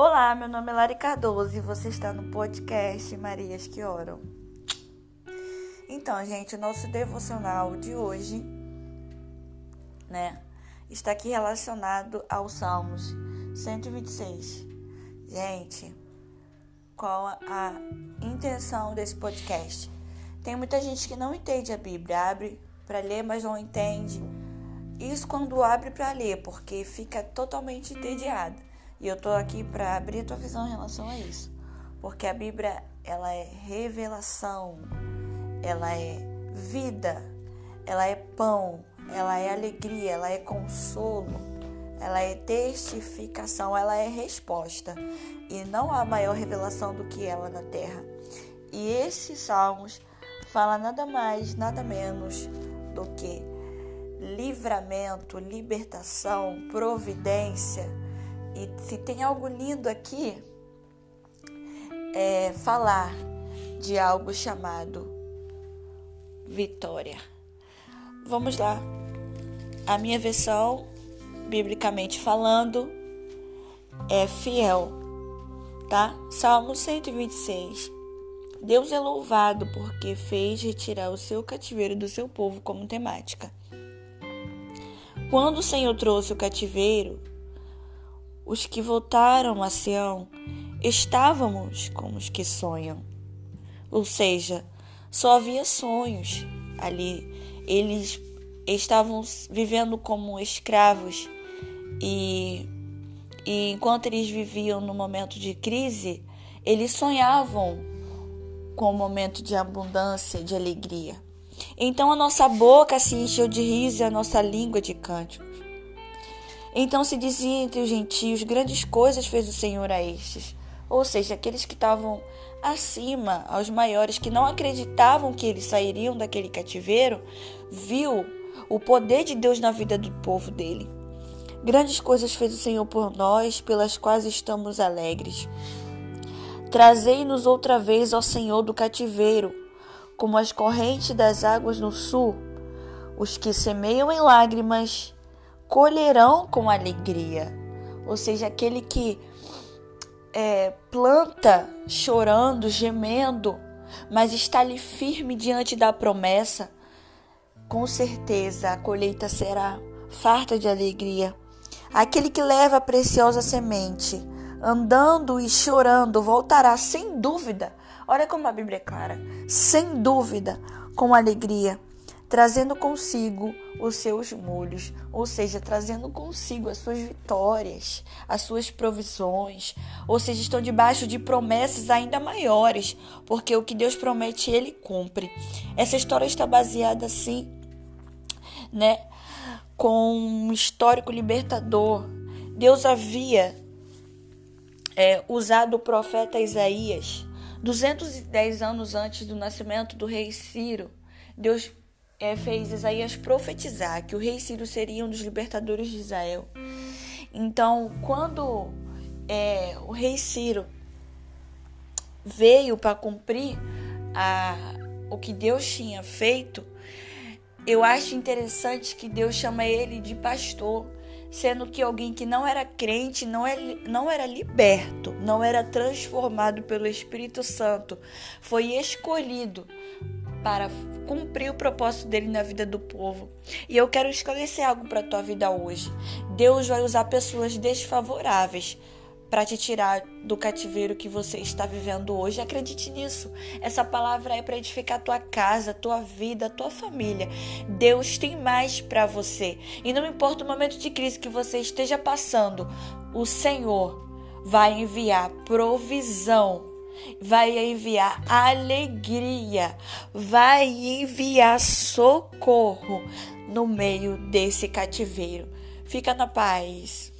Olá, meu nome é Lari Cardoso e você está no podcast Marias que Oram. Então, gente, o nosso devocional de hoje, né, está aqui relacionado aos Salmos 126. Gente, qual a intenção desse podcast? Tem muita gente que não entende a Bíblia, abre para ler, mas não entende. Isso quando abre para ler, porque fica totalmente entediado. E eu tô aqui para abrir a tua visão em relação a isso. Porque a Bíblia, ela é revelação, ela é vida, ela é pão, ela é alegria, ela é consolo, ela é testificação, ela é resposta. E não há maior revelação do que ela na terra. E esses salmos fala nada mais, nada menos do que livramento, libertação, providência e se tem algo lindo aqui, é falar de algo chamado vitória. Vamos lá. A minha versão, biblicamente falando, é fiel, tá? Salmo 126. Deus é louvado porque fez retirar o seu cativeiro do seu povo como temática. Quando o Senhor trouxe o cativeiro, os que voltaram a Sião, estávamos como os que sonham. Ou seja, só havia sonhos ali. Eles estavam vivendo como escravos e, e enquanto eles viviam no momento de crise, eles sonhavam com o momento de abundância, de alegria. Então a nossa boca se encheu de riso e a nossa língua de cântico. Então se dizia entre os gentios: grandes coisas fez o Senhor a estes. Ou seja, aqueles que estavam acima, aos maiores, que não acreditavam que eles sairiam daquele cativeiro, viu o poder de Deus na vida do povo dele. Grandes coisas fez o Senhor por nós, pelas quais estamos alegres. Trazei-nos outra vez ao Senhor do cativeiro, como as correntes das águas no sul. Os que semeiam em lágrimas colherão com alegria. Ou seja, aquele que é, planta chorando, gemendo, mas está ali firme diante da promessa, com certeza a colheita será farta de alegria. Aquele que leva a preciosa semente, andando e chorando, voltará sem dúvida. Olha como a Bíblia é clara, sem dúvida, com alegria trazendo consigo os seus molhos, ou seja, trazendo consigo as suas vitórias, as suas provisões, ou seja, estão debaixo de promessas ainda maiores, porque o que Deus promete, ele cumpre. Essa história está baseada assim, né, com um histórico libertador. Deus havia é, usado o profeta Isaías 210 anos antes do nascimento do rei Ciro. Deus é, fez Isaías profetizar que o rei Ciro seria um dos libertadores de Israel. Então, quando é, o rei Ciro veio para cumprir a, o que Deus tinha feito, eu acho interessante que Deus chama ele de pastor, sendo que alguém que não era crente, não, é, não era liberto, não era transformado pelo Espírito Santo, foi escolhido para cumprir o propósito dele na vida do povo. E eu quero esclarecer algo para tua vida hoje. Deus vai usar pessoas desfavoráveis para te tirar do cativeiro que você está vivendo hoje. Acredite nisso. Essa palavra é para edificar tua casa, tua vida, tua família. Deus tem mais para você. E não importa o momento de crise que você esteja passando, o Senhor vai enviar provisão vai enviar alegria, vai enviar socorro no meio desse cativeiro. Fica na paz.